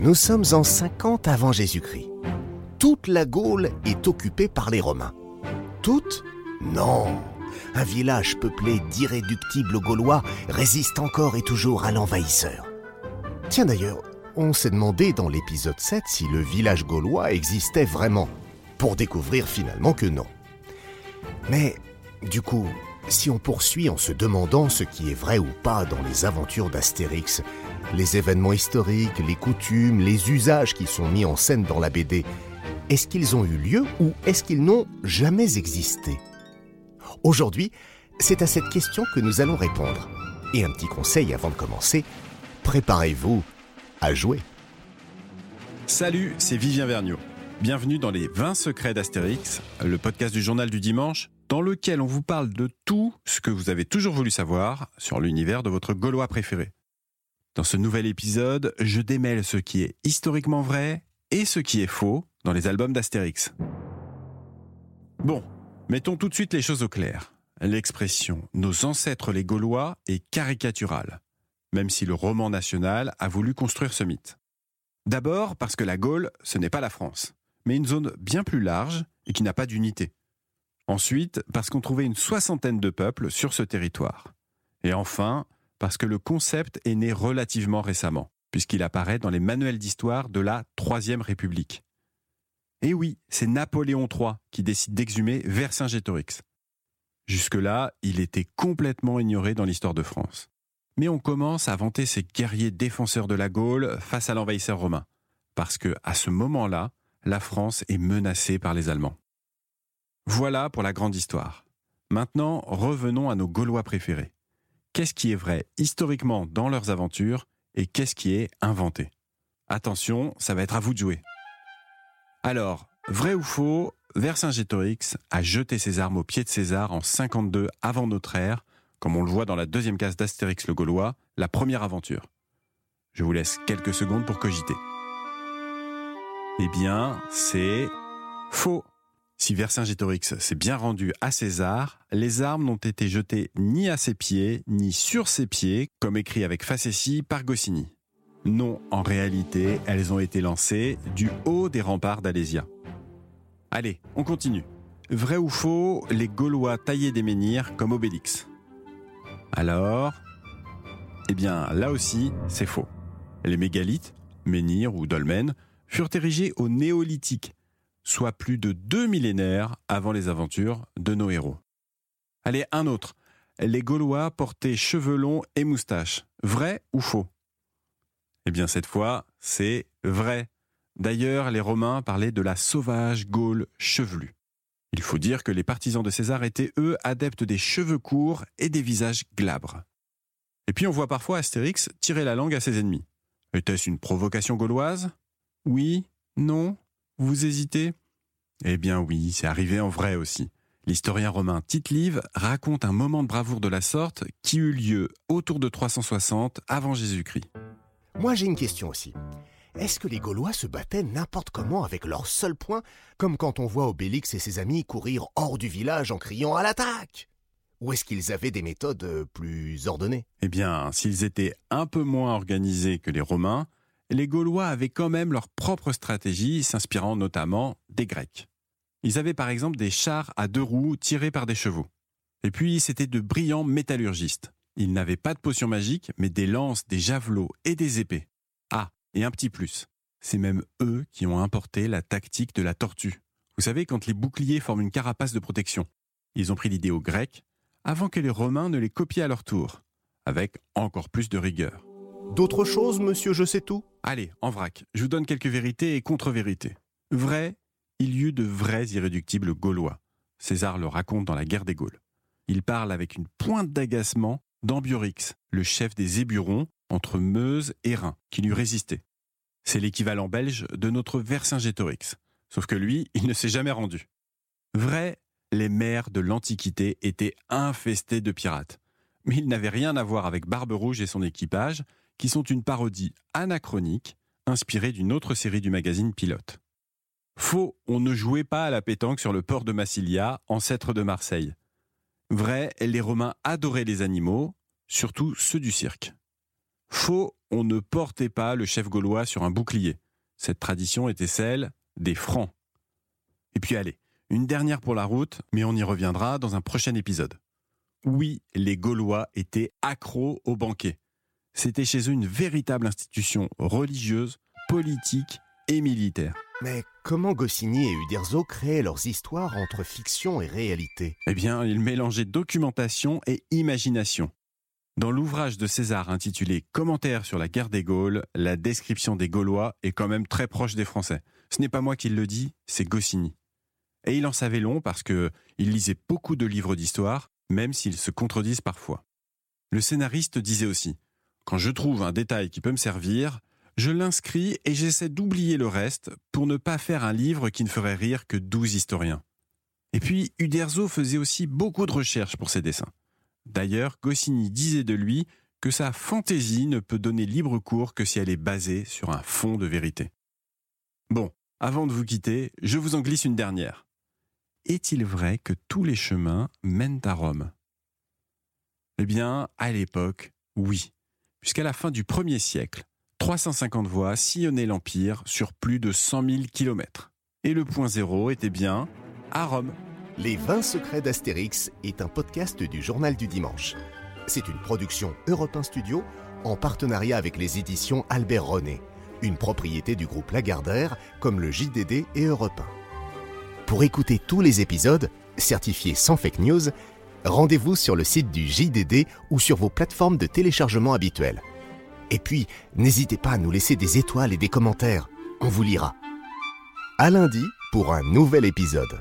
Nous sommes en 50 avant Jésus-Christ. Toute la Gaule est occupée par les Romains. Toute Non. Un village peuplé d'irréductibles Gaulois résiste encore et toujours à l'envahisseur. Tiens d'ailleurs, on s'est demandé dans l'épisode 7 si le village gaulois existait vraiment, pour découvrir finalement que non. Mais du coup, si on poursuit en se demandant ce qui est vrai ou pas dans les aventures d'Astérix, les événements historiques, les coutumes, les usages qui sont mis en scène dans la BD, est-ce qu'ils ont eu lieu ou est-ce qu'ils n'ont jamais existé? Aujourd'hui, c'est à cette question que nous allons répondre. Et un petit conseil avant de commencer, préparez-vous à jouer. Salut, c'est Vivien Vergniaud. Bienvenue dans les 20 secrets d'Astérix, le podcast du journal du dimanche, dans lequel on vous parle de tout ce que vous avez toujours voulu savoir sur l'univers de votre Gaulois préféré. Dans ce nouvel épisode, je démêle ce qui est historiquement vrai et ce qui est faux dans les albums d'Astérix. Bon, mettons tout de suite les choses au clair. L'expression nos ancêtres les Gaulois est caricaturale, même si le roman national a voulu construire ce mythe. D'abord parce que la Gaule, ce n'est pas la France, mais une zone bien plus large et qui n'a pas d'unité. Ensuite, parce qu'on trouvait une soixantaine de peuples sur ce territoire. Et enfin, parce que le concept est né relativement récemment, puisqu'il apparaît dans les manuels d'histoire de la Troisième République. Et oui, c'est Napoléon III qui décide d'exhumer Vercingétorix. Jusque-là, il était complètement ignoré dans l'histoire de France. Mais on commence à vanter ces guerriers défenseurs de la Gaule face à l'envahisseur romain, parce que à ce moment-là, la France est menacée par les Allemands. Voilà pour la grande histoire. Maintenant, revenons à nos Gaulois préférés. Qu'est-ce qui est vrai historiquement dans leurs aventures et qu'est-ce qui est inventé? Attention, ça va être à vous de jouer. Alors, vrai ou faux, Vercingétorix a jeté ses armes au pied de César en 52 avant notre ère, comme on le voit dans la deuxième case d'Astérix le Gaulois, la première aventure. Je vous laisse quelques secondes pour cogiter. Eh bien, c'est faux. Si Vercingétorix s'est bien rendu à César, les armes n'ont été jetées ni à ses pieds, ni sur ses pieds, comme écrit avec facétie par Goscinny. Non, en réalité, elles ont été lancées du haut des remparts d'Alésia. Allez, on continue. Vrai ou faux, les Gaulois taillaient des menhirs comme Obélix Alors Eh bien, là aussi, c'est faux. Les mégalithes, menhirs ou dolmens, furent érigés au néolithique, soit plus de deux millénaires avant les aventures de nos héros. Allez, un autre. Les Gaulois portaient cheveux longs et moustaches. Vrai ou faux? Eh bien, cette fois, c'est vrai. D'ailleurs, les Romains parlaient de la sauvage Gaule chevelue. Il faut dire que les partisans de César étaient, eux, adeptes des cheveux courts et des visages glabres. Et puis on voit parfois Astérix tirer la langue à ses ennemis. Était-ce une provocation gauloise? Oui? Non? Vous hésitez? Eh bien oui, c'est arrivé en vrai aussi. L'historien romain Tite-Live raconte un moment de bravoure de la sorte qui eut lieu autour de 360 avant Jésus-Christ. Moi j'ai une question aussi. Est-ce que les Gaulois se battaient n'importe comment avec leur seul point, comme quand on voit Obélix et ses amis courir hors du village en criant à l'attaque? Ou est-ce qu'ils avaient des méthodes euh, plus ordonnées? Eh bien, s'ils étaient un peu moins organisés que les Romains, les Gaulois avaient quand même leur propre stratégie, s'inspirant notamment des Grecs. Ils avaient par exemple des chars à deux roues tirés par des chevaux. Et puis, c'étaient de brillants métallurgistes. Ils n'avaient pas de potions magiques, mais des lances, des javelots et des épées. Ah, et un petit plus. C'est même eux qui ont importé la tactique de la tortue. Vous savez, quand les boucliers forment une carapace de protection. Ils ont pris l'idée aux Grecs, avant que les Romains ne les copient à leur tour, avec encore plus de rigueur. D'autres choses, monsieur Je sais tout? Allez, en vrac, je vous donne quelques vérités et contre-vérités. Vrai, il y eut de vrais irréductibles gaulois. César le raconte dans la guerre des Gaules. Il parle avec une pointe d'agacement d'Ambiorix, le chef des Éburons entre Meuse et Rhin, qui lui résistait. C'est l'équivalent belge de notre Vercingétorix, sauf que lui, il ne s'est jamais rendu. Vrai, les mers de l'Antiquité étaient infestés de pirates. Mais il n'avait rien à voir avec Barbe Rouge et son équipage, qui sont une parodie anachronique inspirée d'une autre série du magazine Pilote. Faux, on ne jouait pas à la pétanque sur le port de Massilia, ancêtre de Marseille. Vrai, les Romains adoraient les animaux, surtout ceux du cirque. Faux, on ne portait pas le chef gaulois sur un bouclier. Cette tradition était celle des Francs. Et puis allez, une dernière pour la route, mais on y reviendra dans un prochain épisode. Oui, les Gaulois étaient accros au banquet. C'était chez eux une véritable institution religieuse, politique et militaire. Mais comment Goscinny et Uderzo créaient leurs histoires entre fiction et réalité? Eh bien, ils mélangeaient documentation et imagination. Dans l'ouvrage de César intitulé Commentaires sur la guerre des Gaules, la description des Gaulois est quand même très proche des Français. Ce n'est pas moi qui le dis, c'est Goscinny. Et il en savait long parce que il lisait beaucoup de livres d'histoire, même s'ils se contredisent parfois. Le scénariste disait aussi Quand je trouve un détail qui peut me servir, je l'inscris et j'essaie d'oublier le reste pour ne pas faire un livre qui ne ferait rire que douze historiens. Et puis, Uderzo faisait aussi beaucoup de recherches pour ses dessins. D'ailleurs, Goscinny disait de lui que sa fantaisie ne peut donner libre cours que si elle est basée sur un fond de vérité. Bon, avant de vous quitter, je vous en glisse une dernière. Est-il vrai que tous les chemins mènent à Rome? Eh bien, à l'époque, oui, puisqu'à la fin du 1er siècle, 350 voies sillonnaient l'Empire sur plus de 100 000 kilomètres. Et le point zéro était bien à Rome. Les 20 secrets d'Astérix est un podcast du Journal du Dimanche. C'est une production Europe 1 Studio en partenariat avec les éditions Albert René, une propriété du groupe Lagardère comme le JDD et Europe 1. Pour écouter tous les épisodes, certifiés sans fake news, rendez-vous sur le site du JDD ou sur vos plateformes de téléchargement habituelles. Et puis, n'hésitez pas à nous laisser des étoiles et des commentaires. On vous lira. À lundi pour un nouvel épisode.